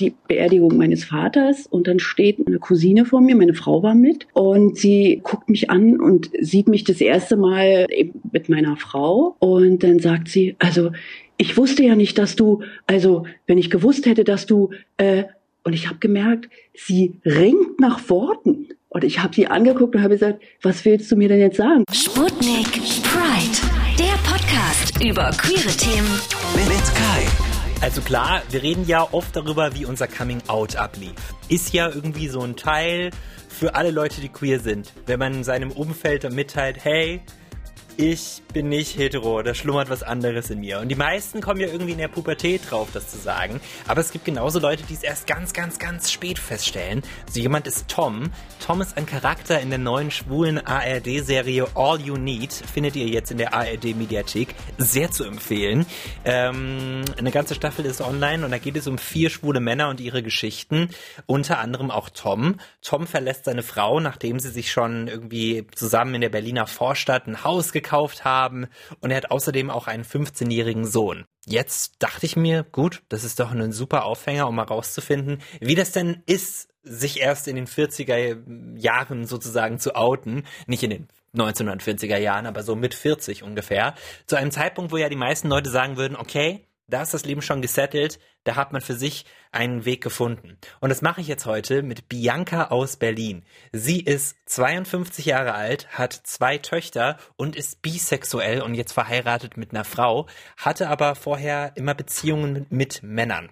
die Beerdigung meines Vaters und dann steht eine Cousine vor mir, meine Frau war mit und sie guckt mich an und sieht mich das erste Mal eben mit meiner Frau und dann sagt sie, also ich wusste ja nicht, dass du, also wenn ich gewusst hätte, dass du, äh, und ich habe gemerkt, sie ringt nach Worten. Und ich habe sie angeguckt und habe gesagt, was willst du mir denn jetzt sagen? Sputnik Pride, der Podcast über queere Themen mit Kai. Also klar, wir reden ja oft darüber, wie unser Coming Out ablief. Ist ja irgendwie so ein Teil für alle Leute, die queer sind. Wenn man seinem Umfeld mitteilt, hey, ich bin nicht hetero, da schlummert was anderes in mir. Und die meisten kommen ja irgendwie in der Pubertät drauf, das zu sagen. Aber es gibt genauso Leute, die es erst ganz, ganz, ganz spät feststellen. So jemand ist Tom. Tom ist ein Charakter in der neuen schwulen ARD-Serie All You Need. Findet ihr jetzt in der ARD-Mediathek. Sehr zu empfehlen. Ähm, eine ganze Staffel ist online und da geht es um vier schwule Männer und ihre Geschichten. Unter anderem auch Tom. Tom verlässt seine Frau, nachdem sie sich schon irgendwie zusammen in der Berliner Vorstadt ein Haus gekauft gekauft haben. Und er hat außerdem auch einen 15-jährigen Sohn. Jetzt dachte ich mir, gut, das ist doch ein super Aufhänger, um mal rauszufinden, wie das denn ist, sich erst in den 40er Jahren sozusagen zu outen, nicht in den 1940er Jahren, aber so mit 40 ungefähr, zu einem Zeitpunkt, wo ja die meisten Leute sagen würden, okay, da ist das Leben schon gesettelt, da hat man für sich einen Weg gefunden. Und das mache ich jetzt heute mit Bianca aus Berlin. Sie ist 52 Jahre alt, hat zwei Töchter und ist bisexuell und jetzt verheiratet mit einer Frau, hatte aber vorher immer Beziehungen mit Männern.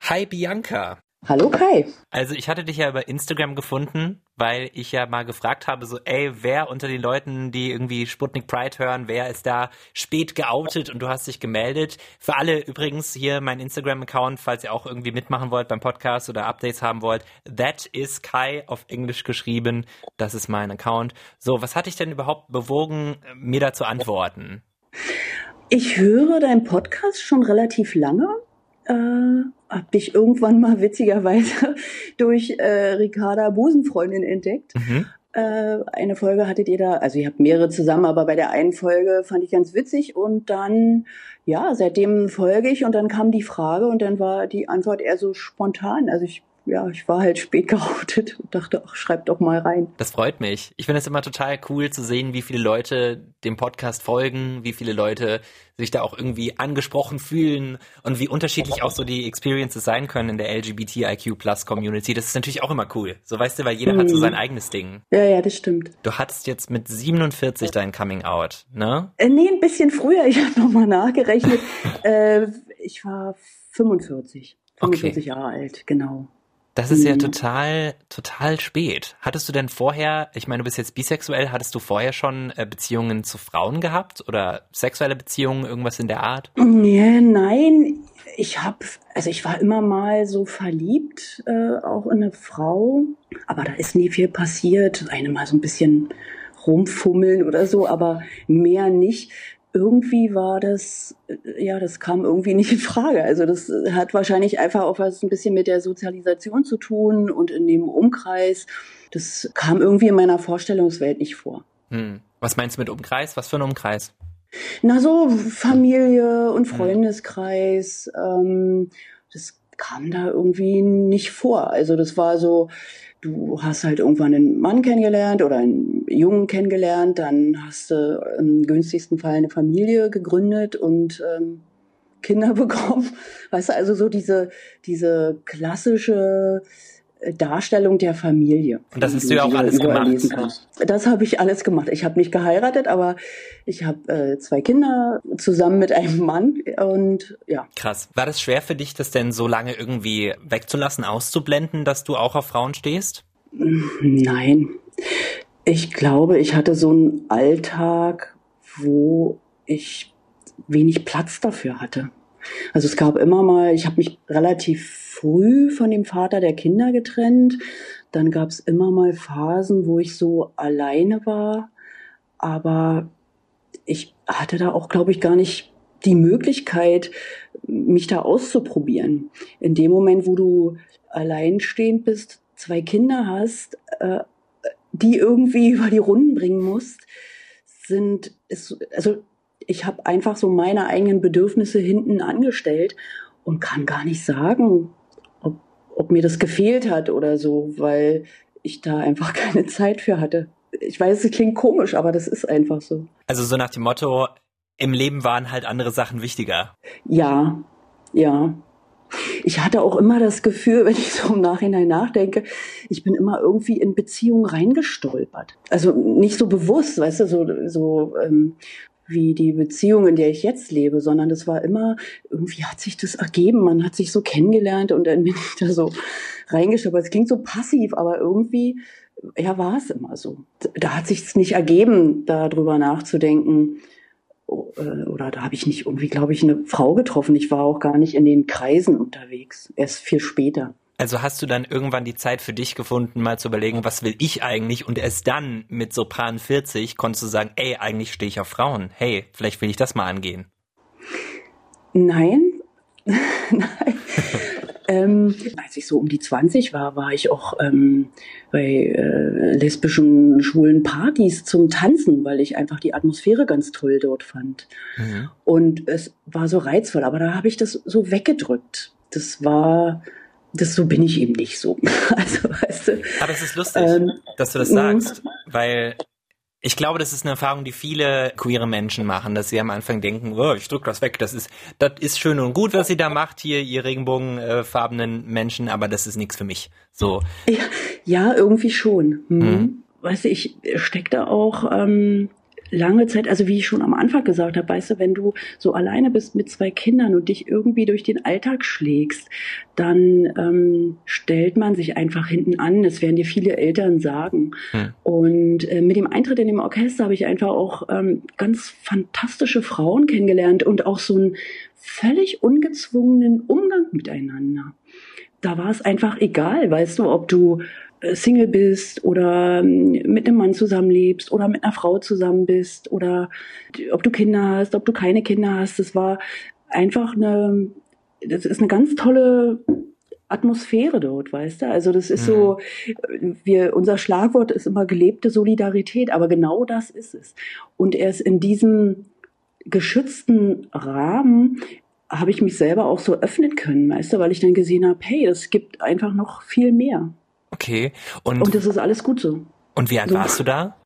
Hi Bianca. Hallo Kai. Also ich hatte dich ja über Instagram gefunden, weil ich ja mal gefragt habe, so, ey, wer unter den Leuten, die irgendwie Sputnik Pride hören, wer ist da spät geoutet und du hast dich gemeldet. Für alle übrigens hier mein Instagram-Account, falls ihr auch irgendwie mitmachen wollt beim Podcast oder Updates haben wollt, that is Kai auf Englisch geschrieben. Das ist mein Account. So, was hat dich denn überhaupt bewogen, mir da zu antworten? Ich höre deinen Podcast schon relativ lange äh, habe ich irgendwann mal witzigerweise durch äh, Ricarda Busenfreundin entdeckt. Mhm. Äh, eine Folge hattet ihr da, also ihr habt mehrere zusammen, aber bei der einen Folge fand ich ganz witzig und dann, ja, seitdem folge ich und dann kam die Frage und dann war die Antwort eher so spontan. Also ich ja, ich war halt spät geoutet und dachte, ach, schreib doch mal rein. Das freut mich. Ich finde es immer total cool zu sehen, wie viele Leute dem Podcast folgen, wie viele Leute sich da auch irgendwie angesprochen fühlen und wie unterschiedlich auch so die Experiences sein können in der LGBTIQ Plus Community. Das ist natürlich auch immer cool. So weißt du, weil jeder mhm. hat so mhm. sein eigenes Ding. Ja, ja, das stimmt. Du hattest jetzt mit 47 dein Coming Out, ne? Äh, nee, ein bisschen früher. Ich habe nochmal nachgerechnet. äh, ich war 45. 45 okay. Jahre alt, genau. Das ist ja mhm. total, total spät. Hattest du denn vorher, ich meine, du bist jetzt bisexuell, hattest du vorher schon äh, Beziehungen zu Frauen gehabt oder sexuelle Beziehungen, irgendwas in der Art? Nee, nein, ich habe, also ich war immer mal so verliebt, äh, auch in eine Frau, aber da ist nie viel passiert. Eine mal so ein bisschen rumfummeln oder so, aber mehr nicht irgendwie war das, ja, das kam irgendwie nicht in Frage. Also das hat wahrscheinlich einfach auch was ein bisschen mit der Sozialisation zu tun und in dem Umkreis. Das kam irgendwie in meiner Vorstellungswelt nicht vor. Hm. Was meinst du mit Umkreis? Was für ein Umkreis? Na so Familie und hm. Freundeskreis. Ähm, das kam da irgendwie nicht vor. Also das war so, du hast halt irgendwann einen Mann kennengelernt oder einen Jungen kennengelernt, dann hast du im günstigsten Fall eine Familie gegründet und ähm, Kinder bekommen. Weißt du, also so diese, diese klassische Darstellung der Familie. Und das hast du ja auch alles gemacht. Das habe ich alles gemacht. Ich habe nicht geheiratet, aber ich habe äh, zwei Kinder zusammen mit einem Mann und ja. Krass. War das schwer für dich, das denn so lange irgendwie wegzulassen, auszublenden, dass du auch auf Frauen stehst? Nein. Ich glaube, ich hatte so einen Alltag, wo ich wenig Platz dafür hatte. Also es gab immer mal, ich habe mich relativ früh von dem Vater der Kinder getrennt. Dann gab es immer mal Phasen, wo ich so alleine war. Aber ich hatte da auch, glaube ich, gar nicht die Möglichkeit, mich da auszuprobieren. In dem Moment, wo du alleinstehend bist, zwei Kinder hast, äh, die irgendwie über die Runden bringen musst, sind, ist, also ich habe einfach so meine eigenen Bedürfnisse hinten angestellt und kann gar nicht sagen, ob mir das gefehlt hat oder so, weil ich da einfach keine Zeit für hatte. Ich weiß, es klingt komisch, aber das ist einfach so. Also so nach dem Motto, im Leben waren halt andere Sachen wichtiger. Ja, ja. Ich hatte auch immer das Gefühl, wenn ich so im Nachhinein nachdenke, ich bin immer irgendwie in Beziehungen reingestolpert. Also nicht so bewusst, weißt du, so, so ähm, wie die Beziehung, in der ich jetzt lebe, sondern das war immer, irgendwie hat sich das ergeben, man hat sich so kennengelernt und dann bin ich da so reingestolpert. Es klingt so passiv, aber irgendwie, ja, war es immer so. Da hat sich es nicht ergeben, darüber nachzudenken, äh, oder da habe ich nicht irgendwie, glaube ich, eine Frau getroffen. Ich war auch gar nicht in den Kreisen unterwegs, erst viel später. Also hast du dann irgendwann die Zeit für dich gefunden, mal zu überlegen, was will ich eigentlich? Und erst dann mit Sopran 40 konntest du sagen, ey, eigentlich stehe ich auf Frauen. Hey, vielleicht will ich das mal angehen. Nein, nein. Ähm, als ich so um die 20 war, war ich auch ähm, bei äh, lesbischen, schwulen Partys zum Tanzen, weil ich einfach die Atmosphäre ganz toll dort fand. Mhm. Und es war so reizvoll, aber da habe ich das so weggedrückt. Das war, das so bin ich eben nicht so. Also, weißt du, aber es ist lustig, ähm, dass du das sagst, weil ich glaube, das ist eine Erfahrung, die viele queere Menschen machen, dass sie am Anfang denken, oh, ich drück das weg, das ist, das ist schön und gut, was sie da macht, hier, ihr regenbogenfarbenen Menschen, aber das ist nichts für mich. So. Ja, ja irgendwie schon. Hm. Mhm. Weißt du, ich stecke da auch ähm, lange Zeit, also wie ich schon am Anfang gesagt habe, weißt du, wenn du so alleine bist mit zwei Kindern und dich irgendwie durch den Alltag schlägst, dann ähm, stellt man sich einfach hinten an. Das werden dir viele Eltern sagen. Hm. Und äh, mit dem Eintritt in dem Orchester habe ich einfach auch ähm, ganz fantastische Frauen kennengelernt und auch so einen völlig ungezwungenen Umgang miteinander. Da war es einfach egal, weißt du, ob du äh, Single bist oder ähm, mit einem Mann zusammenlebst oder mit einer Frau zusammen bist oder ob du Kinder hast, ob du keine Kinder hast. Das war einfach eine, das ist eine ganz tolle Atmosphäre dort, weißt du? Also das ist mhm. so, wir, unser Schlagwort ist immer gelebte Solidarität, aber genau das ist es. Und erst in diesem geschützten Rahmen habe ich mich selber auch so öffnen können, weißt du, weil ich dann gesehen habe, hey, es gibt einfach noch viel mehr. Okay. Und, und das ist alles gut so. Und wie alt so. warst du da?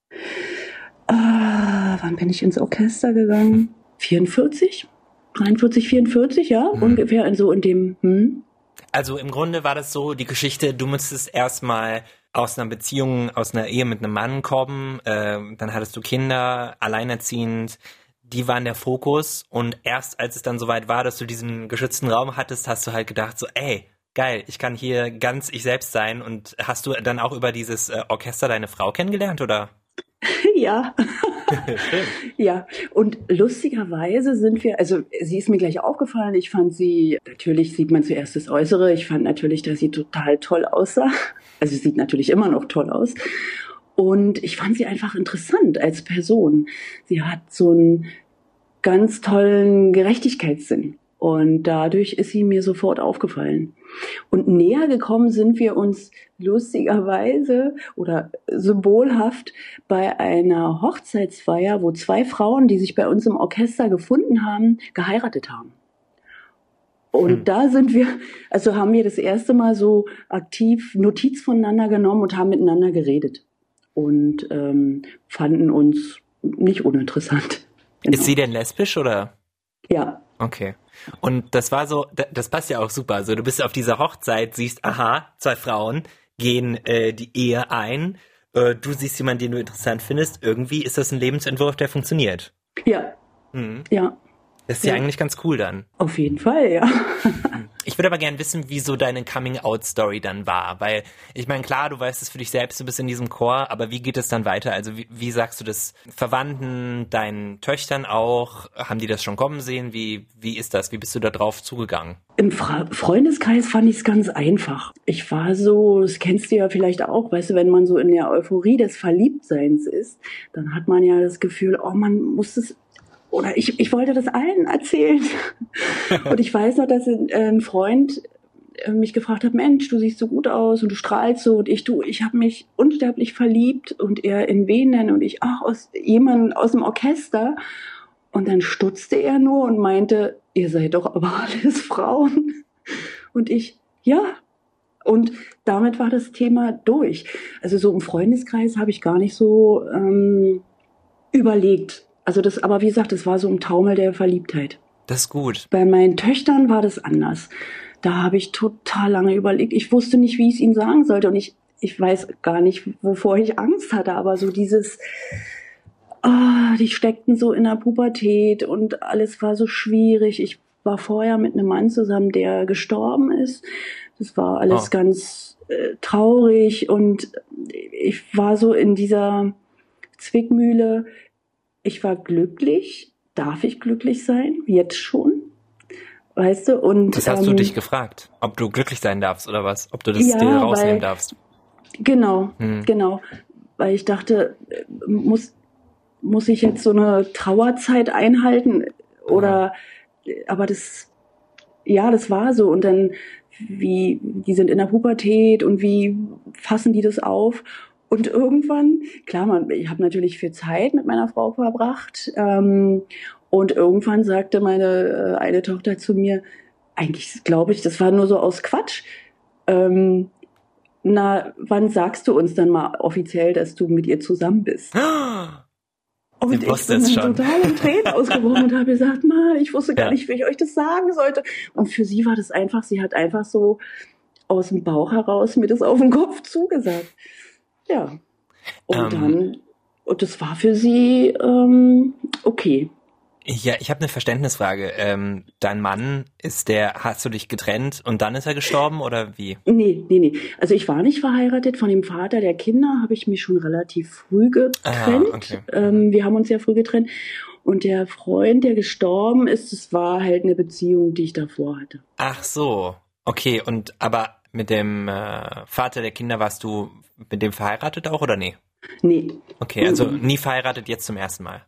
Äh, wann bin ich ins Orchester gegangen? 44? 43, 44, ja, hm. ungefähr so in dem. Hm. Also im Grunde war das so die Geschichte, du musstest erstmal aus einer Beziehung, aus einer Ehe mit einem Mann kommen, äh, dann hattest du Kinder, alleinerziehend, die waren der Fokus und erst als es dann soweit war, dass du diesen geschützten Raum hattest, hast du halt gedacht so, ey, geil, ich kann hier ganz ich selbst sein. Und hast du dann auch über dieses äh, Orchester deine Frau kennengelernt, oder? Ja. ja, und lustigerweise sind wir, also sie ist mir gleich aufgefallen, ich fand sie, natürlich sieht man zuerst das Äußere, ich fand natürlich, dass sie total toll aussah. Also sie sieht natürlich immer noch toll aus. Und ich fand sie einfach interessant als Person. Sie hat so einen ganz tollen Gerechtigkeitssinn. Und dadurch ist sie mir sofort aufgefallen. Und näher gekommen sind wir uns lustigerweise oder symbolhaft bei einer Hochzeitsfeier, wo zwei Frauen, die sich bei uns im Orchester gefunden haben, geheiratet haben. Und hm. da sind wir, also haben wir das erste Mal so aktiv Notiz voneinander genommen und haben miteinander geredet und ähm, fanden uns nicht uninteressant. Genau. Ist sie denn lesbisch oder? Ja. Okay. Und das war so, das passt ja auch super. Also du bist auf dieser Hochzeit, siehst, aha, zwei Frauen gehen äh, die Ehe ein. Äh, du siehst jemanden, den du interessant findest. Irgendwie ist das ein Lebensentwurf, der funktioniert. Ja. Mhm. Ja. Das ist ja. ja eigentlich ganz cool dann. Auf jeden Fall, ja. Ich würde aber gerne wissen, wie so deine Coming-out-Story dann war, weil ich meine, klar, du weißt es für dich selbst, du bist in diesem Chor, aber wie geht es dann weiter? Also wie, wie sagst du das Verwandten, deinen Töchtern auch? Haben die das schon kommen sehen? Wie, wie ist das? Wie bist du da drauf zugegangen? Im Fra Freundeskreis fand ich es ganz einfach. Ich war so, das kennst du ja vielleicht auch, weißt du, wenn man so in der Euphorie des Verliebtseins ist, dann hat man ja das Gefühl, oh, man muss es oder ich, ich wollte das allen erzählen. und ich weiß noch, dass ein Freund äh, mich gefragt hat, Mensch, du siehst so gut aus und du strahlst so und ich, du, ich habe mich unsterblich verliebt und er in wen denn und ich, ach, aus jemandem aus dem Orchester. Und dann stutzte er nur und meinte, ihr seid doch aber alles Frauen. Und ich, ja, Und damit war das Thema durch. Also so im Freundeskreis habe ich gar nicht so ähm, überlegt. Also das, aber wie gesagt, das war so im Taumel der Verliebtheit. Das ist gut. Bei meinen Töchtern war das anders. Da habe ich total lange überlegt. Ich wusste nicht, wie ich es ihnen sagen sollte. Und ich, ich weiß gar nicht, wovor ich Angst hatte. Aber so dieses, oh, die steckten so in der Pubertät und alles war so schwierig. Ich war vorher mit einem Mann zusammen, der gestorben ist. Das war alles oh. ganz äh, traurig und ich war so in dieser Zwickmühle. Ich war glücklich. Darf ich glücklich sein? Jetzt schon? Weißt du? Und das hast ähm, du dich gefragt, ob du glücklich sein darfst oder was? Ob du das ja, dir rausnehmen weil, darfst? Genau, hm. genau. Weil ich dachte, muss muss ich jetzt so eine Trauerzeit einhalten oder? Ja. Aber das, ja, das war so. Und dann wie, die sind in der Pubertät und wie fassen die das auf? Und irgendwann, klar, man, ich habe natürlich viel Zeit mit meiner Frau verbracht. Ähm, und irgendwann sagte meine äh, eine Tochter zu mir, eigentlich glaube ich, das war nur so aus Quatsch. Ähm, na, wann sagst du uns dann mal offiziell, dass du mit ihr zusammen bist? Und ich bin dann total in Tränen ausgebrochen und habe gesagt, mal, ich wusste gar ja. nicht, wie ich euch das sagen sollte. Und für sie war das einfach, sie hat einfach so aus dem Bauch heraus mir das auf den Kopf zugesagt. Ja. Und ähm, dann, und das war für sie ähm, okay. Ja, ich habe eine Verständnisfrage. Ähm, dein Mann ist der, hast du dich getrennt und dann ist er gestorben oder wie? Nee, nee, nee. Also ich war nicht verheiratet. Von dem Vater der Kinder habe ich mich schon relativ früh getrennt. Ah, okay. ähm, wir haben uns ja früh getrennt. Und der Freund, der gestorben ist, das war halt eine Beziehung, die ich davor hatte. Ach so, okay. Und aber mit dem äh, Vater der Kinder warst du mit dem verheiratet auch oder nee? Nee. Okay, also mhm. nie verheiratet, jetzt zum ersten Mal.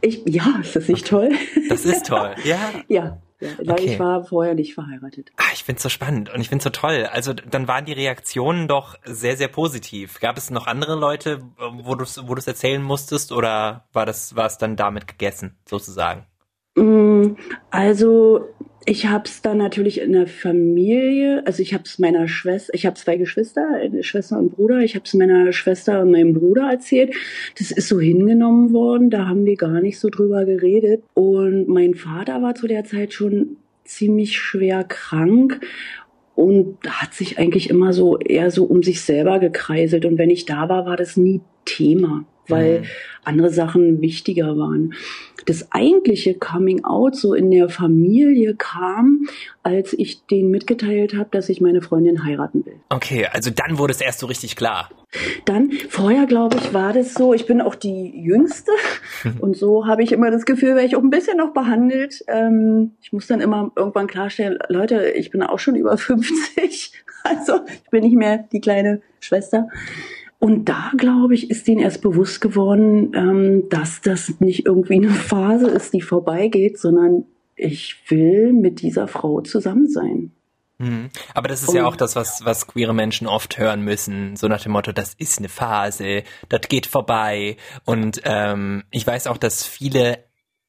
Ich, ja, ist das nicht toll? Das ist toll, ja. ja. Ja, okay. ich war vorher nicht verheiratet. Ah, ich find's so spannend und ich find's so toll. Also dann waren die Reaktionen doch sehr, sehr positiv. Gab es noch andere Leute, wo du wo du's erzählen musstest oder war das war es dann damit gegessen, sozusagen? Mm, also ich habe es dann natürlich in der Familie, also ich habe es meiner Schwester, ich habe zwei Geschwister, eine Schwester und Bruder, ich habe es meiner Schwester und meinem Bruder erzählt. Das ist so hingenommen worden, da haben wir gar nicht so drüber geredet. Und mein Vater war zu der Zeit schon ziemlich schwer krank und hat sich eigentlich immer so eher so um sich selber gekreiselt. Und wenn ich da war, war das nie Thema weil mhm. andere Sachen wichtiger waren. Das eigentliche Coming Out so in der Familie kam, als ich denen mitgeteilt habe, dass ich meine Freundin heiraten will. Okay, also dann wurde es erst so richtig klar. Dann, vorher glaube ich, war das so, ich bin auch die Jüngste und so habe ich immer das Gefühl, wäre ich auch ein bisschen noch behandelt. Ähm, ich muss dann immer irgendwann klarstellen, Leute, ich bin auch schon über 50, also ich bin nicht mehr die kleine Schwester. Und da, glaube ich, ist ihnen erst bewusst geworden, ähm, dass das nicht irgendwie eine Phase ist, die vorbeigeht, sondern ich will mit dieser Frau zusammen sein. Mhm. Aber das ist und, ja auch das, was, was queere Menschen oft hören müssen, so nach dem Motto, das ist eine Phase, das geht vorbei. Und ähm, ich weiß auch, dass viele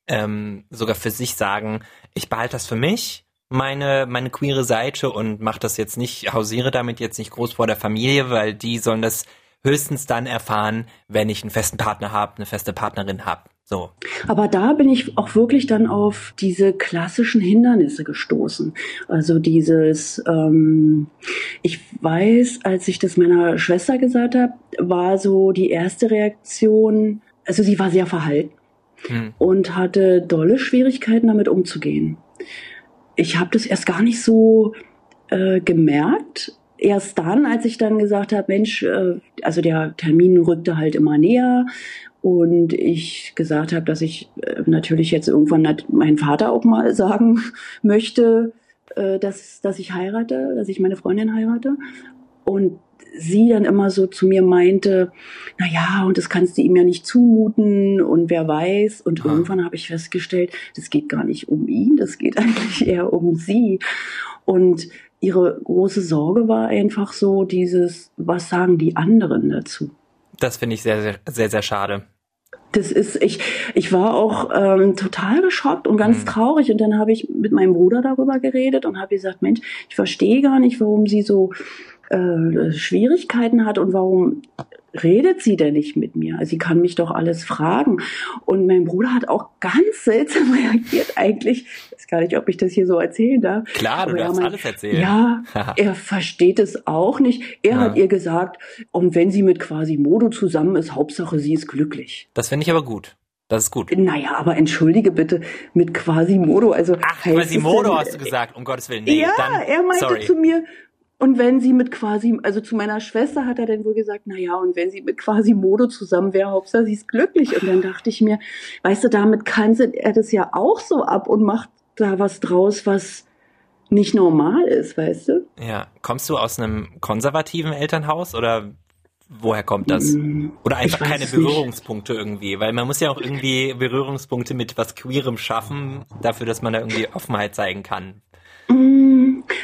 ähm, sogar für sich sagen, ich behalte das für mich, meine, meine queere Seite und mache das jetzt nicht, hausiere damit jetzt nicht groß vor der Familie, weil die sollen das höchstens dann erfahren, wenn ich einen festen Partner habe, eine feste Partnerin habe. So. Aber da bin ich auch wirklich dann auf diese klassischen Hindernisse gestoßen. Also dieses, ähm, ich weiß, als ich das meiner Schwester gesagt habe, war so die erste Reaktion, also sie war sehr verhalten hm. und hatte dolle Schwierigkeiten damit umzugehen. Ich habe das erst gar nicht so äh, gemerkt, erst dann, als ich dann gesagt habe, Mensch, äh, also der Termin rückte halt immer näher und ich gesagt habe, dass ich äh, natürlich jetzt irgendwann meinen Vater auch mal sagen möchte, äh, dass, dass ich heirate, dass ich meine Freundin heirate. Und sie dann immer so zu mir meinte, na ja, und das kannst du ihm ja nicht zumuten und wer weiß. Und ja. irgendwann habe ich festgestellt, das geht gar nicht um ihn, das geht eigentlich eher um sie. Und ihre große Sorge war einfach so dieses, was sagen die anderen dazu? Das finde ich sehr, sehr, sehr, sehr schade. Das ist, ich, ich war auch ähm, total geschockt und ganz mhm. traurig. Und dann habe ich mit meinem Bruder darüber geredet und habe gesagt, Mensch, ich verstehe gar nicht, warum sie so äh, Schwierigkeiten hat und warum redet sie denn nicht mit mir? Sie kann mich doch alles fragen. Und mein Bruder hat auch ganz seltsam reagiert eigentlich. Ich weiß gar nicht, ob ich das hier so erzählen darf. Klar, du darfst alles erzählen. Ja, er versteht es auch nicht. Er ja. hat ihr gesagt, und wenn sie mit quasi Modo zusammen ist, Hauptsache sie ist glücklich. Das finde ich aber gut. Das ist gut. Naja, aber entschuldige bitte, mit Quasimodo, also. Ach, Quasimodo hast du gesagt, um Gottes Willen. Nee, ja, dann, er meinte sorry. zu mir, und wenn sie mit quasi, also zu meiner Schwester hat er dann wohl gesagt, na ja, und wenn sie mit quasi Modo zusammen wäre, Hauptsache sie ist glücklich. Und dann dachte ich mir, weißt du, damit kann er das ja auch so ab und macht da was draus, was nicht normal ist, weißt du? Ja, kommst du aus einem konservativen Elternhaus oder woher kommt das? Mm, oder einfach keine Berührungspunkte nicht. irgendwie? Weil man muss ja auch irgendwie Berührungspunkte mit was Queerem schaffen, dafür, dass man da irgendwie Offenheit zeigen kann.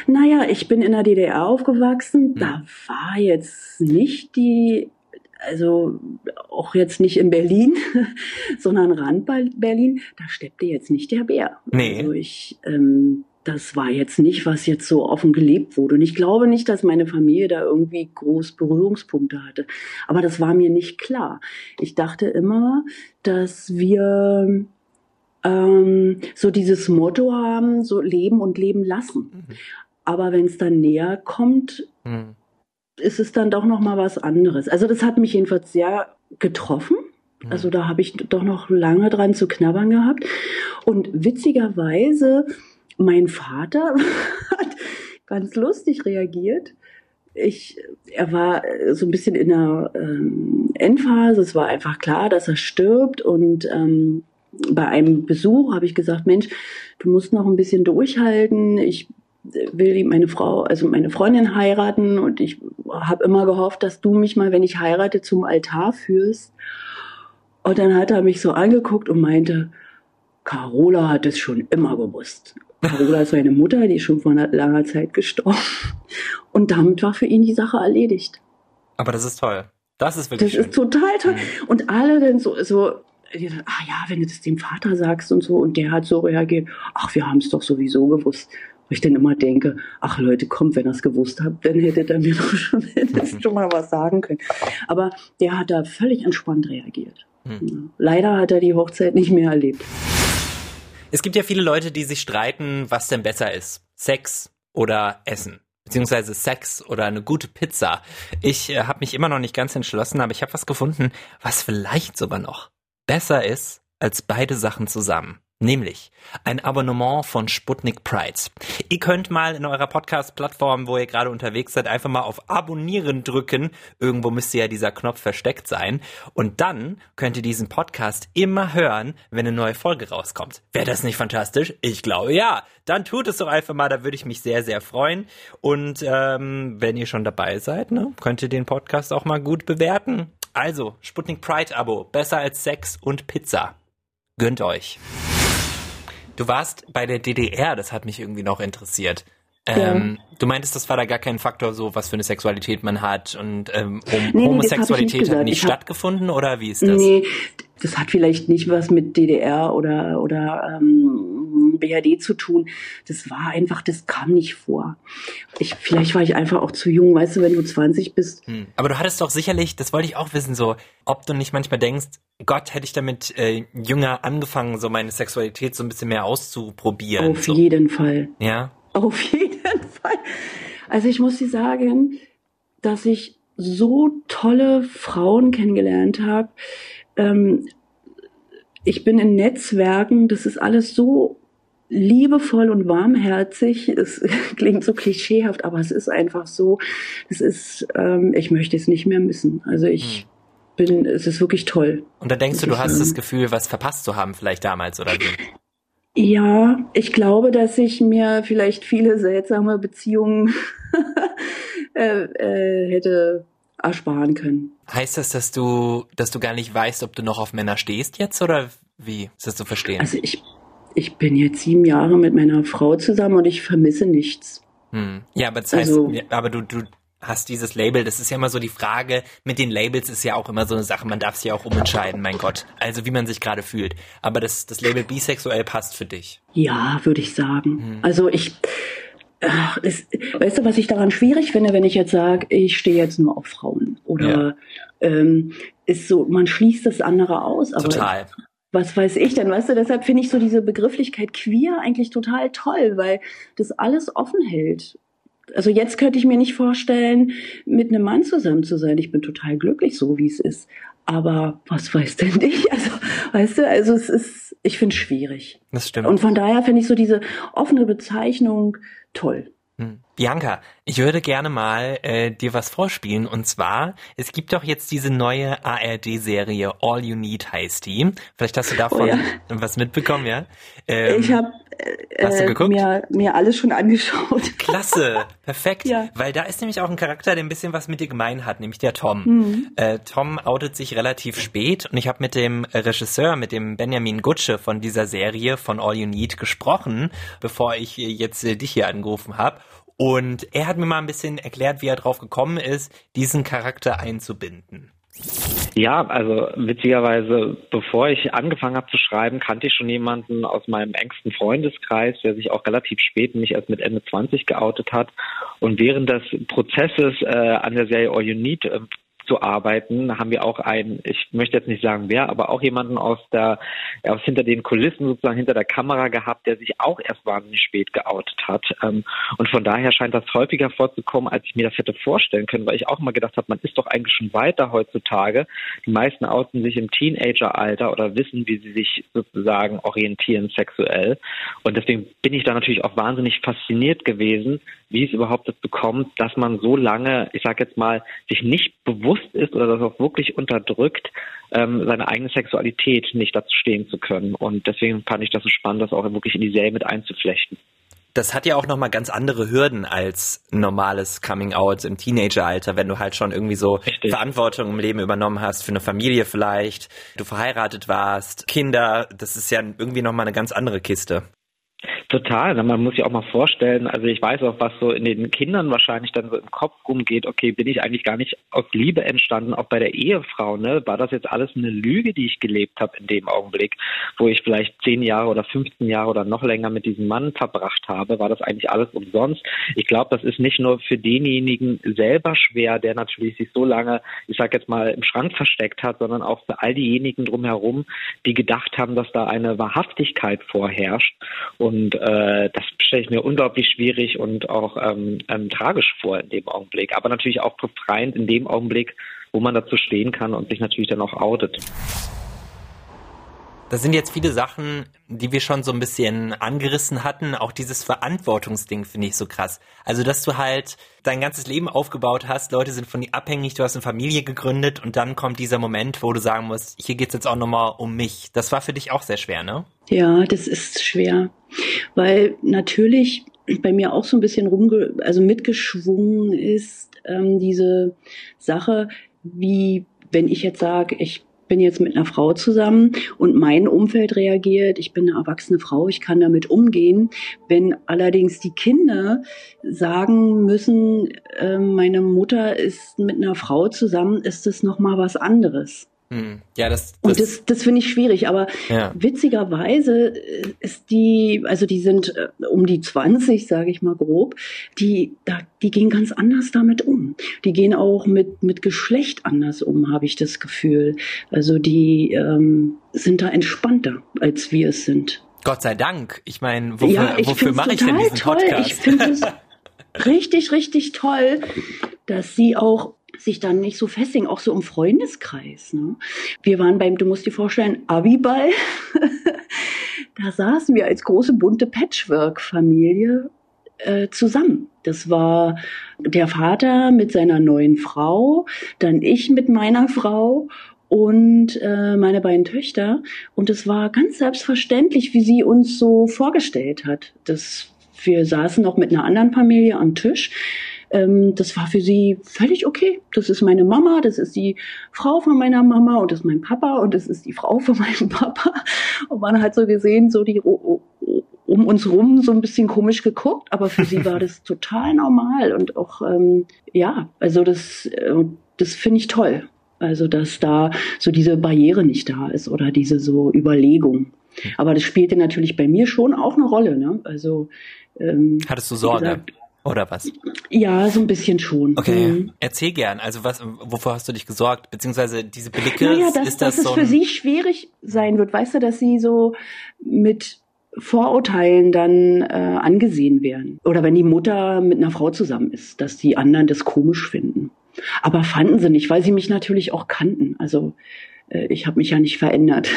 Naja, ich bin in der DDR aufgewachsen. Hm. Da war jetzt nicht die, also auch jetzt nicht in Berlin, sondern Rand Berlin. Da steppte jetzt nicht der Bär. Nee. Also ich, ähm, das war jetzt nicht, was jetzt so offen gelebt wurde. Und ich glaube nicht, dass meine Familie da irgendwie groß Berührungspunkte hatte. Aber das war mir nicht klar. Ich dachte immer, dass wir ähm, so dieses Motto haben, so leben und leben lassen. Mhm. Aber wenn es dann näher kommt, mhm. ist es dann doch noch mal was anderes. Also das hat mich jedenfalls sehr getroffen. Mhm. Also da habe ich doch noch lange dran zu knabbern gehabt. Und witzigerweise, mein Vater hat ganz lustig reagiert. Ich, er war so ein bisschen in der ähm, Endphase. Es war einfach klar, dass er stirbt und ähm, bei einem Besuch habe ich gesagt, Mensch, du musst noch ein bisschen durchhalten. Ich will meine Frau, also meine Freundin heiraten und ich habe immer gehofft, dass du mich mal, wenn ich heirate, zum Altar führst. Und dann hat er mich so angeguckt und meinte, Carola hat es schon immer gewusst. Carola ist seine Mutter, die ist schon vor langer Zeit gestorben. Und damit war für ihn die Sache erledigt. Aber das ist toll. Das ist wirklich Das schön. ist total toll. Mhm. Und alle dann so, so die dann, ah ja, wenn du das dem Vater sagst und so, und der hat so reagiert, ach, wir haben es doch sowieso gewusst. Wo ich dann immer denke, ach Leute, kommt, wenn ihr es gewusst habt, dann hättet ihr mir doch schon, hättet schon mal was sagen können. Aber der hat da völlig entspannt reagiert. Hm. Leider hat er die Hochzeit nicht mehr erlebt. Es gibt ja viele Leute, die sich streiten, was denn besser ist. Sex oder Essen beziehungsweise Sex oder eine gute Pizza. Ich äh, habe mich immer noch nicht ganz entschlossen, aber ich habe was gefunden, was vielleicht sogar noch besser ist als beide Sachen zusammen. Nämlich ein Abonnement von Sputnik Pride. Ihr könnt mal in eurer Podcast-Plattform, wo ihr gerade unterwegs seid, einfach mal auf Abonnieren drücken. Irgendwo müsste ja dieser Knopf versteckt sein. Und dann könnt ihr diesen Podcast immer hören, wenn eine neue Folge rauskommt. Wäre das nicht fantastisch? Ich glaube ja. Dann tut es doch einfach mal, da würde ich mich sehr, sehr freuen. Und ähm, wenn ihr schon dabei seid, ne, könnt ihr den Podcast auch mal gut bewerten. Also, Sputnik Pride Abo, besser als Sex und Pizza. Gönnt euch. Du warst bei der DDR, das hat mich irgendwie noch interessiert. Ähm, ja. Du meintest, das war da gar kein Faktor, so was für eine Sexualität man hat und ähm, um, nee, Homosexualität nicht hat nicht ich stattgefunden hab, oder wie ist das? Nee, das hat vielleicht nicht was mit DDR oder oder ähm, BRD zu tun. Das war einfach, das kam nicht vor. Ich, vielleicht war ich einfach auch zu jung, weißt du, wenn du 20 bist. Hm. Aber du hattest doch sicherlich, das wollte ich auch wissen, so, ob du nicht manchmal denkst, Gott, hätte ich damit äh, jünger angefangen, so meine Sexualität so ein bisschen mehr auszuprobieren. Auf so. jeden Fall. Ja. Auf jeden Fall. Also ich muss dir sagen, dass ich so tolle Frauen kennengelernt habe. Ähm, ich bin in Netzwerken, das ist alles so liebevoll und warmherzig. Es klingt so klischeehaft, aber es ist einfach so. Es ist, ähm, ich möchte es nicht mehr missen. Also ich hm. bin, es ist wirklich toll. Und da denkst du, du hast ähm, das Gefühl, was verpasst zu haben, vielleicht damals oder wie? Ja, ich glaube, dass ich mir vielleicht viele seltsame Beziehungen äh, äh, hätte ersparen können. Heißt das, dass du, dass du gar nicht weißt, ob du noch auf Männer stehst jetzt oder wie ist das zu verstehen? Also ich, ich bin jetzt sieben Jahre mit meiner Frau zusammen und ich vermisse nichts. Hm. Ja, aber das heißt, also, aber du, du hast dieses Label. Das ist ja immer so die Frage, mit den Labels ist ja auch immer so eine Sache, man darf sich ja auch umentscheiden, mein Gott. Also wie man sich gerade fühlt. Aber das, das Label bisexuell passt für dich. Ja, würde ich sagen. Hm. Also ich, ach, es, weißt du, was ich daran schwierig finde, wenn ich jetzt sage, ich stehe jetzt nur auf Frauen oder ja. ähm, ist so, man schließt das andere aus. Aber Total was weiß ich denn, weißt du, deshalb finde ich so diese Begrifflichkeit queer eigentlich total toll, weil das alles offen hält. Also jetzt könnte ich mir nicht vorstellen, mit einem Mann zusammen zu sein. Ich bin total glücklich, so wie es ist. Aber was weiß denn ich? Also, weißt du, also es ist, ich finde es schwierig. Das stimmt. Und von daher finde ich so diese offene Bezeichnung toll. Hm. Bianca, ich würde gerne mal äh, dir was vorspielen. Und zwar, es gibt doch jetzt diese neue ARD-Serie All You Need heißt die. Vielleicht hast du davon oh ja. was mitbekommen, ja? Ähm, ich habe äh, mir, mir alles schon angeschaut. Klasse, perfekt. Ja. Weil da ist nämlich auch ein Charakter, der ein bisschen was mit dir gemein hat, nämlich der Tom. Mhm. Äh, Tom outet sich relativ spät und ich habe mit dem Regisseur, mit dem Benjamin Gutsche von dieser Serie von All You Need gesprochen, bevor ich jetzt äh, dich hier angerufen habe. Und er hat mir mal ein bisschen erklärt, wie er drauf gekommen ist, diesen Charakter einzubinden. Ja, also witzigerweise, bevor ich angefangen habe zu schreiben, kannte ich schon jemanden aus meinem engsten Freundeskreis, der sich auch relativ spät, nicht erst mit Ende 20 geoutet hat. Und während des Prozesses äh, an der Serie All You Need äh, zu arbeiten, haben wir auch einen, ich möchte jetzt nicht sagen wer, aber auch jemanden aus der, aus hinter den Kulissen sozusagen hinter der Kamera gehabt, der sich auch erst wahnsinnig spät geoutet hat. Ähm, und von daher scheint das häufiger vorzukommen, als ich mir das hätte vorstellen können, weil ich auch immer gedacht habe, man ist doch eigentlich schon weiter heutzutage. Die meisten outen sich im Teenageralter oder wissen, wie sie sich sozusagen orientieren sexuell. Und deswegen bin ich da natürlich auch wahnsinnig fasziniert gewesen, wie es überhaupt dazu kommt, dass man so lange, ich sage jetzt mal, sich nicht bewusst ist oder das auch wirklich unterdrückt, ähm, seine eigene Sexualität nicht dazu stehen zu können. Und deswegen fand ich das so spannend, das auch wirklich in die Serie mit einzuflechten. Das hat ja auch nochmal ganz andere Hürden als normales Coming Out im Teenageralter, wenn du halt schon irgendwie so Richtig. Verantwortung im Leben übernommen hast, für eine Familie vielleicht, du verheiratet warst, Kinder, das ist ja irgendwie nochmal eine ganz andere Kiste. Total. Man muss sich auch mal vorstellen, also ich weiß auch, was so in den Kindern wahrscheinlich dann so im Kopf rumgeht, okay, bin ich eigentlich gar nicht aus Liebe entstanden, auch bei der Ehefrau, ne? War das jetzt alles eine Lüge, die ich gelebt habe in dem Augenblick, wo ich vielleicht zehn Jahre oder 15 Jahre oder noch länger mit diesem Mann verbracht habe? War das eigentlich alles umsonst? Ich glaube, das ist nicht nur für denjenigen selber schwer, der natürlich sich so lange, ich sag jetzt mal, im Schrank versteckt hat, sondern auch für all diejenigen drumherum, die gedacht haben, dass da eine Wahrhaftigkeit vorherrscht. Und äh, das stelle ich mir unglaublich schwierig und auch ähm, ähm, tragisch vor in dem Augenblick. Aber natürlich auch befreiend in dem Augenblick, wo man dazu stehen kann und sich natürlich dann auch outet. Das sind jetzt viele Sachen, die wir schon so ein bisschen angerissen hatten. Auch dieses Verantwortungsding finde ich so krass. Also, dass du halt dein ganzes Leben aufgebaut hast, Leute sind von dir abhängig, du hast eine Familie gegründet und dann kommt dieser Moment, wo du sagen musst, hier geht's jetzt auch nochmal um mich. Das war für dich auch sehr schwer, ne? Ja, das ist schwer. Weil natürlich bei mir auch so ein bisschen rumge also mitgeschwungen ist, ähm, diese Sache, wie wenn ich jetzt sage, ich bin jetzt mit einer Frau zusammen und mein Umfeld reagiert, ich bin eine erwachsene Frau, ich kann damit umgehen. Wenn allerdings die Kinder sagen müssen, äh, meine Mutter ist mit einer Frau zusammen, ist das noch mal was anderes. Hm. Ja, das, das und das, das finde ich schwierig, aber ja. witzigerweise ist die, also die sind äh, um die 20, sage ich mal grob, die, da, die gehen ganz anders damit um. Die gehen auch mit, mit Geschlecht anders um, habe ich das Gefühl. Also die ähm, sind da entspannter, als wir es sind. Gott sei Dank. Ich meine, wofür, ja, wofür mache ich denn diesen toll. Podcast? Ich finde es richtig, richtig toll, dass sie auch sich dann nicht so festigen, auch so im Freundeskreis. Ne? Wir waren beim, du musst dir vorstellen, Abiball. da saßen wir als große bunte Patchwork-Familie äh, zusammen. Das war der Vater mit seiner neuen Frau, dann ich mit meiner Frau und äh, meine beiden Töchter. Und es war ganz selbstverständlich, wie sie uns so vorgestellt hat. Das, wir saßen noch mit einer anderen Familie am Tisch ähm, das war für sie völlig okay. Das ist meine Mama, das ist die Frau von meiner Mama und das ist mein Papa und das ist die Frau von meinem Papa. Und man hat so gesehen, so die um uns rum so ein bisschen komisch geguckt, aber für sie war das total normal und auch, ähm, ja, also das, äh, das finde ich toll. Also, dass da so diese Barriere nicht da ist oder diese so Überlegung. Aber das spielte natürlich bei mir schon auch eine Rolle. Ne? Also ähm, hattest du Sorge gesagt, oder was? Ja, so ein bisschen schon. Okay, mhm. erzähl gern. Also was, wovor hast du dich gesorgt? Beziehungsweise diese Blicke, naja, dass, ist das dass so? Es für sie schwierig sein wird. Weißt du, dass sie so mit Vorurteilen dann äh, angesehen werden. Oder wenn die Mutter mit einer Frau zusammen ist, dass die anderen das komisch finden. Aber fanden sie nicht, weil sie mich natürlich auch kannten. Also ich habe mich ja nicht verändert.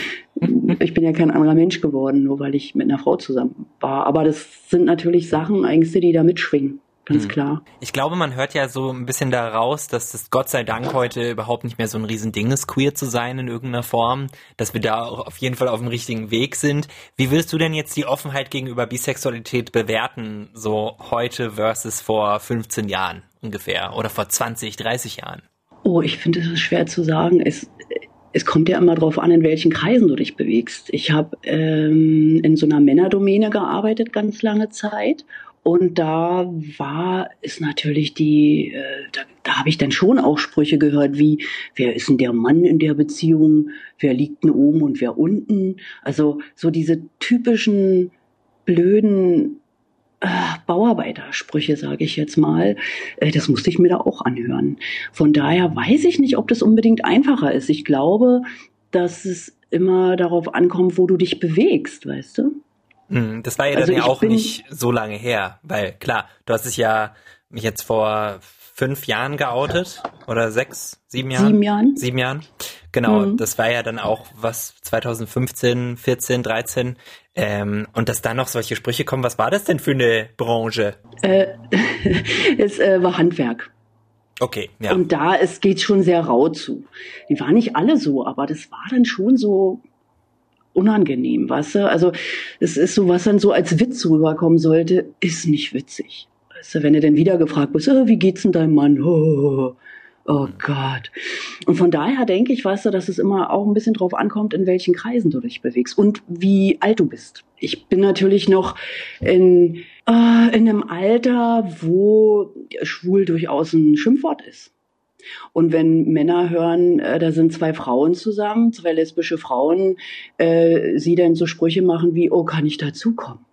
ich bin ja kein anderer Mensch geworden, nur weil ich mit einer Frau zusammen war. Aber das sind natürlich Sachen, Ängste, die da mitschwingen. Ganz hm. klar. Ich glaube, man hört ja so ein bisschen daraus, dass es Gott sei Dank heute überhaupt nicht mehr so ein Riesending ist, queer zu sein in irgendeiner Form, dass wir da auch auf jeden Fall auf dem richtigen Weg sind. Wie willst du denn jetzt die Offenheit gegenüber Bisexualität bewerten, so heute versus vor 15 Jahren ungefähr oder vor 20, 30 Jahren? Oh, ich finde es schwer zu sagen. Es, es kommt ja immer darauf an, in welchen Kreisen du dich bewegst. Ich habe ähm, in so einer Männerdomäne gearbeitet ganz lange Zeit und da war es natürlich die, äh, da, da habe ich dann schon auch Sprüche gehört wie, wer ist denn der Mann in der Beziehung, wer liegt denn oben und wer unten. Also so diese typischen blöden Bauarbeitersprüche, sage ich jetzt mal, äh, das musste ich mir da auch anhören. Von daher weiß ich nicht, ob das unbedingt einfacher ist. Ich glaube, dass es immer darauf ankommt, wo du dich bewegst, weißt du? Hm, das war ja also dann ja auch nicht so lange her, weil klar, du hast dich ja mich jetzt vor fünf Jahren geoutet oder sechs, sieben Jahren? Sieben Jahren. Sieben Jahren. Genau, mhm. das war ja dann auch was 2015, 14, 13. Ähm, und dass da noch solche Sprüche kommen, was war das denn für eine Branche? Äh, es äh, war Handwerk. Okay, ja. Und da es geht schon sehr rau zu. Die waren nicht alle so, aber das war dann schon so unangenehm, weißt du? Also es ist so, was dann so als Witz rüberkommen sollte, ist nicht witzig. Weißt du, wenn du dann wieder gefragt wirst, oh, wie geht's denn deinem Mann? Oh, oh Gott. Und von daher denke ich, weißt du, dass es immer auch ein bisschen drauf ankommt, in welchen Kreisen du dich bewegst und wie alt du bist. Ich bin natürlich noch in, äh, in einem Alter, wo schwul durchaus ein Schimpfwort ist. Und wenn Männer hören, äh, da sind zwei Frauen zusammen, zwei lesbische Frauen, äh, sie dann so Sprüche machen wie, oh, kann ich dazukommen?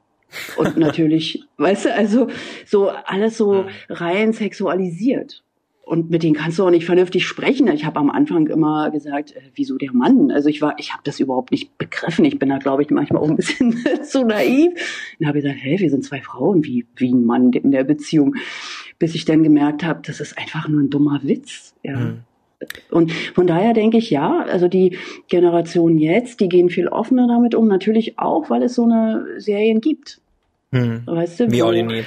Und natürlich, weißt du, also so alles so rein sexualisiert. Und mit denen kannst du auch nicht vernünftig sprechen. Ich habe am Anfang immer gesagt, äh, wieso der Mann? Also ich war, ich habe das überhaupt nicht begriffen. Ich bin da, glaube ich, manchmal auch ein bisschen zu naiv. Dann habe ich gesagt, hey, wir sind zwei Frauen, wie, wie ein Mann in der Beziehung bis ich dann gemerkt habe, das ist einfach nur ein dummer Witz. Ja. Mhm. Und von daher denke ich, ja, also die Generation jetzt, die gehen viel offener damit um, natürlich auch, weil es so eine Serien gibt. Mhm. Weißt du, Wie All You Need.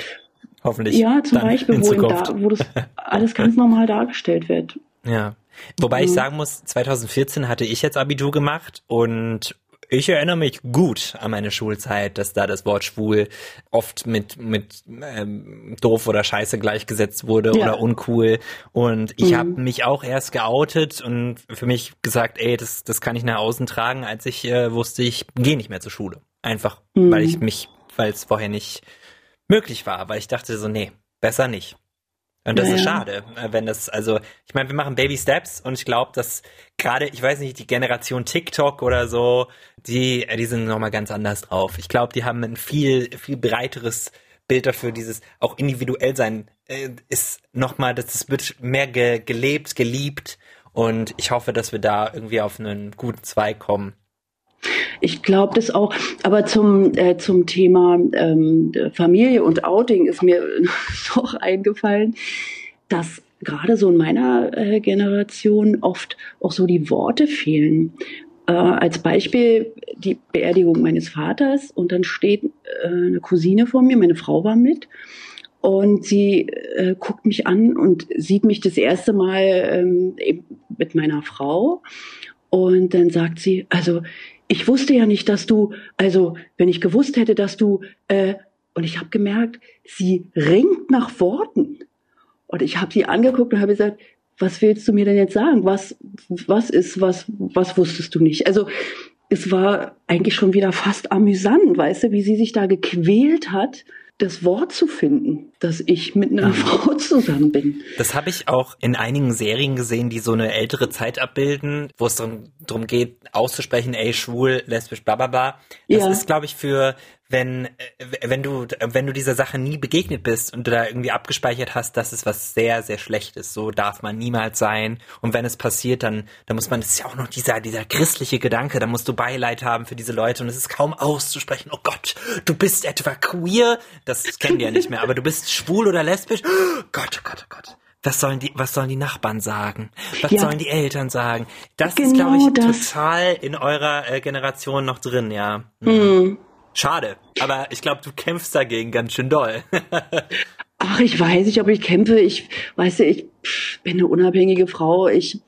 Hoffentlich. Ja, zum Beispiel, wo, da, wo das alles ganz normal dargestellt wird. Ja. Wobei mhm. ich sagen muss, 2014 hatte ich jetzt Abitur gemacht und ich erinnere mich gut an meine Schulzeit, dass da das Wort schwul oft mit mit ähm, doof oder scheiße gleichgesetzt wurde ja. oder uncool. Und ich mhm. habe mich auch erst geoutet und für mich gesagt, ey, das das kann ich nach außen tragen, als ich äh, wusste, ich gehe nicht mehr zur Schule. Einfach, mhm. weil ich mich, weil es vorher nicht möglich war, weil ich dachte so, nee, besser nicht. Und das ja, ist schade, äh, wenn das, also, ich meine, wir machen Baby Steps und ich glaube, dass gerade, ich weiß nicht, die Generation TikTok oder so, die, äh, die sind nochmal ganz anders drauf. Ich glaube, die haben ein viel, viel breiteres Bild dafür, dieses auch individuell sein, äh, ist nochmal, das wird mehr ge gelebt, geliebt und ich hoffe, dass wir da irgendwie auf einen guten Zweig kommen. Ich glaube das auch. Aber zum, äh, zum Thema ähm, Familie und Outing ist mir noch eingefallen, dass gerade so in meiner äh, Generation oft auch so die Worte fehlen. Äh, als Beispiel die Beerdigung meines Vaters und dann steht äh, eine Cousine vor mir, meine Frau war mit und sie äh, guckt mich an und sieht mich das erste Mal ähm, mit meiner Frau und dann sagt sie, also ich wusste ja nicht, dass du, also wenn ich gewusst hätte, dass du, äh, und ich habe gemerkt, sie ringt nach Worten. Und ich habe sie angeguckt und habe gesagt, was willst du mir denn jetzt sagen? Was, was ist, was, was wusstest du nicht? Also es war eigentlich schon wieder fast amüsant, weißt du, wie sie sich da gequält hat, das Wort zu finden, dass ich mit einer Frau zusammen bin. Das habe ich auch in einigen Serien gesehen, die so eine ältere Zeit abbilden, wo es darum geht, auszusprechen, ey, schwul, lesbisch, bla bla bla. Das ja. ist, glaube ich, für wenn, äh, wenn du, wenn du dieser Sache nie begegnet bist und du da irgendwie abgespeichert hast, das ist was sehr, sehr Schlechtes. So darf man niemals sein. Und wenn es passiert, dann, dann muss man, das ist ja auch noch dieser, dieser christliche Gedanke, da musst du Beileid haben für diese Leute und es ist kaum auszusprechen. Oh Gott, du bist etwa queer. Das kennen die ja nicht mehr, aber du bist schwul oder lesbisch. Oh Gott, oh Gott, oh Gott. Was sollen die, was sollen die Nachbarn sagen? Was ja. sollen die Eltern sagen? Das genau ist, glaube ich, das. total in eurer äh, Generation noch drin, ja. Mhm. Mhm. Schade, aber ich glaube, du kämpfst dagegen ganz schön doll. Ach, ich weiß nicht, ob ich kämpfe. Ich weiß, ich bin eine unabhängige Frau. Ich,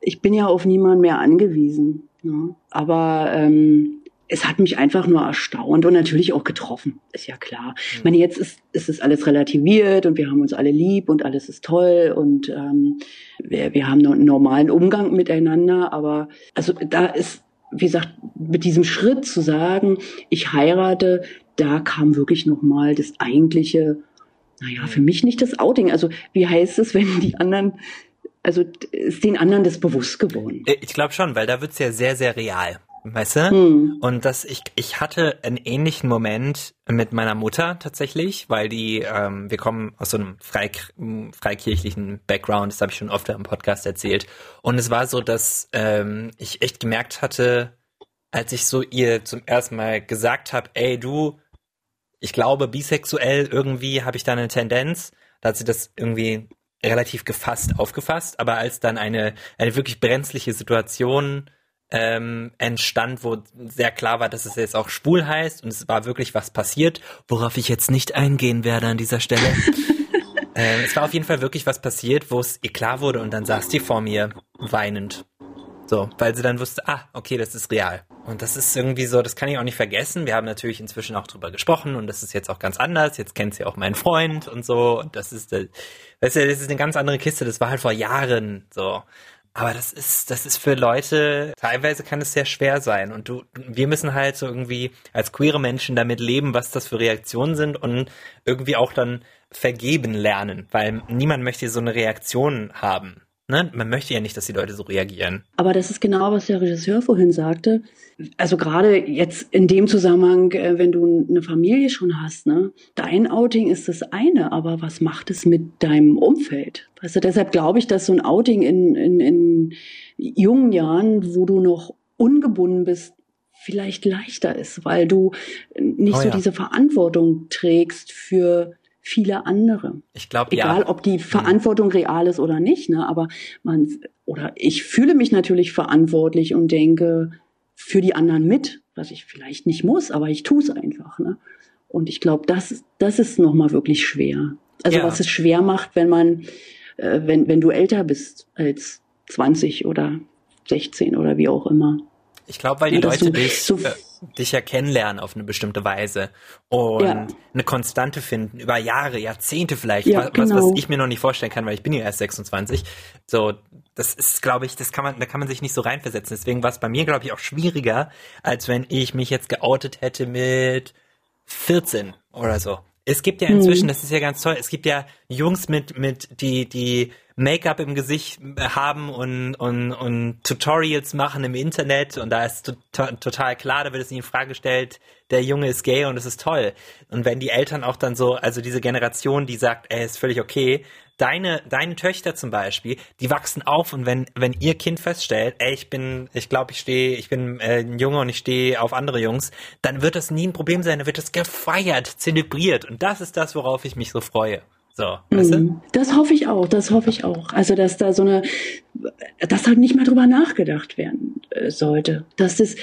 ich bin ja auf niemanden mehr angewiesen. Ne? Aber ähm, es hat mich einfach nur erstaunt und natürlich auch getroffen, ist ja klar. Ich meine, jetzt ist, ist es alles relativiert und wir haben uns alle lieb und alles ist toll und ähm, wir, wir haben einen normalen Umgang miteinander, aber also da ist wie gesagt, mit diesem Schritt zu sagen, ich heirate, da kam wirklich nochmal das eigentliche, naja, für mich nicht das Outing. Also wie heißt es, wenn die anderen, also ist den anderen das bewusst geworden? Äh, ich glaube schon, weil da wird's ja sehr, sehr real. Weißt du? Hm. Und das, ich, ich hatte einen ähnlichen Moment mit meiner Mutter tatsächlich, weil die, ähm, wir kommen aus so einem Freik freikirchlichen Background, das habe ich schon oft im Podcast erzählt. Und es war so, dass ähm, ich echt gemerkt hatte, als ich so ihr zum ersten Mal gesagt habe, ey du, ich glaube, bisexuell irgendwie habe ich da eine Tendenz, da hat sie das irgendwie relativ gefasst aufgefasst, aber als dann eine, eine wirklich brenzliche Situation ähm, entstand, wo sehr klar war, dass es jetzt auch schwul heißt und es war wirklich was passiert, worauf ich jetzt nicht eingehen werde an dieser Stelle. ähm, es war auf jeden Fall wirklich was passiert, wo es ihr klar wurde und dann saß die vor mir weinend. So, weil sie dann wusste, ah, okay, das ist real. Und das ist irgendwie so, das kann ich auch nicht vergessen. Wir haben natürlich inzwischen auch drüber gesprochen und das ist jetzt auch ganz anders. Jetzt kennt sie auch meinen Freund und so. Und das ist, äh, weißt du, das ist eine ganz andere Kiste. Das war halt vor Jahren so. Aber das ist, das ist für Leute, teilweise kann es sehr schwer sein. Und du, wir müssen halt so irgendwie als queere Menschen damit leben, was das für Reaktionen sind und irgendwie auch dann vergeben lernen, weil niemand möchte so eine Reaktion haben. Ne? Man möchte ja nicht, dass die Leute so reagieren. Aber das ist genau, was der Regisseur vorhin sagte. Also gerade jetzt in dem Zusammenhang, äh, wenn du eine Familie schon hast, ne? Dein Outing ist das eine, aber was macht es mit deinem Umfeld? Also deshalb glaube ich, dass so ein Outing in, in, in jungen Jahren, wo du noch ungebunden bist, vielleicht leichter ist, weil du nicht oh, so ja. diese Verantwortung trägst für viele andere. Ich glaube, egal, ja. ob die Verantwortung real ist oder nicht, ne, aber man oder ich fühle mich natürlich verantwortlich und denke für die anderen mit, was ich vielleicht nicht muss, aber ich tue es einfach, ne? Und ich glaube, das das ist noch mal wirklich schwer. Also ja. was es schwer macht, wenn man äh, wenn wenn du älter bist als 20 oder 16 oder wie auch immer. Ich glaube, weil die ja, Leute dich, so äh, dich ja kennenlernen auf eine bestimmte Weise und ja. eine Konstante finden über Jahre, Jahrzehnte vielleicht, ja, was, genau. was ich mir noch nicht vorstellen kann, weil ich bin ja erst 26. So, das ist, glaube ich, das kann man, da kann man sich nicht so reinversetzen. Deswegen war es bei mir, glaube ich, auch schwieriger, als wenn ich mich jetzt geoutet hätte mit 14 oder so. Es gibt ja inzwischen, hm. das ist ja ganz toll, es gibt ja Jungs mit, mit, die, die Make-up im Gesicht haben und, und, und Tutorials machen im Internet und da ist to total klar, da wird es nicht in Frage gestellt, der Junge ist gay und es ist toll. Und wenn die Eltern auch dann so, also diese Generation, die sagt, ey, ist völlig okay, deine, deine Töchter zum Beispiel, die wachsen auf und wenn, wenn ihr Kind feststellt, ey, ich bin, ich glaube, ich stehe, ich bin äh, ein Junge und ich stehe auf andere Jungs, dann wird das nie ein Problem sein, dann wird das gefeiert, zelebriert und das ist das, worauf ich mich so freue. So, weißt du? Mhm. Das hoffe ich auch, das hoffe ich auch. Also, dass da so eine, dass halt nicht mal drüber nachgedacht werden äh, sollte. Dass das,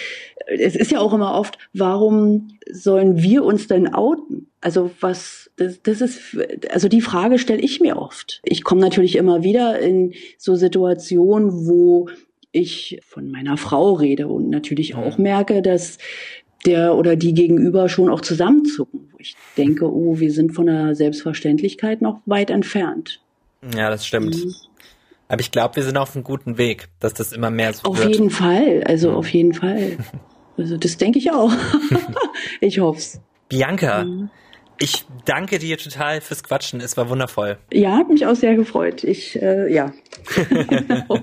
es ist ja auch immer oft, warum sollen wir uns denn outen? Also was, das, das ist, also die Frage stelle ich mir oft. Ich komme natürlich immer wieder in so Situationen, wo ich von meiner Frau rede und natürlich auch merke, dass der oder die Gegenüber schon auch zusammenzucken, wo ich denke, oh, wir sind von der Selbstverständlichkeit noch weit entfernt. Ja, das stimmt. Mhm. Aber ich glaube, wir sind auf einem guten Weg, dass das immer mehr so auf wird. Auf jeden Fall, also mhm. auf jeden Fall. Also das denke ich auch. ich hoff's. Bianca, mhm. ich danke dir total fürs Quatschen. Es war wundervoll. Ja, hat mich auch sehr gefreut. Ich, äh, ja.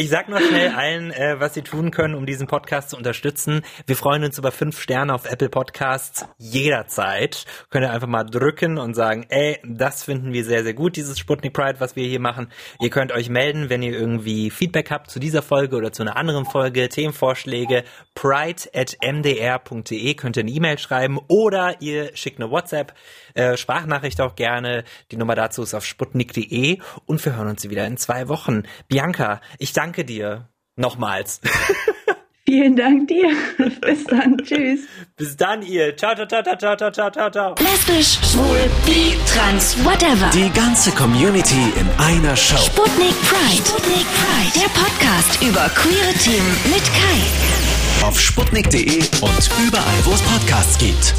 Ich sag noch schnell allen, äh, was sie tun können, um diesen Podcast zu unterstützen. Wir freuen uns über fünf Sterne auf Apple Podcasts jederzeit. Könnt ihr einfach mal drücken und sagen, ey, das finden wir sehr, sehr gut, dieses Sputnik Pride, was wir hier machen. Ihr könnt euch melden, wenn ihr irgendwie Feedback habt zu dieser Folge oder zu einer anderen Folge, Themenvorschläge, pride.mdr.de könnt ihr eine E-Mail schreiben oder ihr schickt eine WhatsApp, äh, Sprachnachricht auch gerne. Die Nummer dazu ist auf sputnik.de und wir hören uns wieder in zwei Wochen. Bianca, ich danke danke dir nochmals. Vielen Dank dir. Bis dann. Tschüss. Bis dann, ihr. Ciao, ciao, ciao, ciao, ciao, ciao, ciao, ciao. Lesbisch, schwul, bi, trans, whatever. Die ganze Community in einer Show. Sputnik Pride. Sputnik Pride. Der Podcast über queere Themen mit Kai. Auf sputnik.de und überall, wo es Podcasts gibt.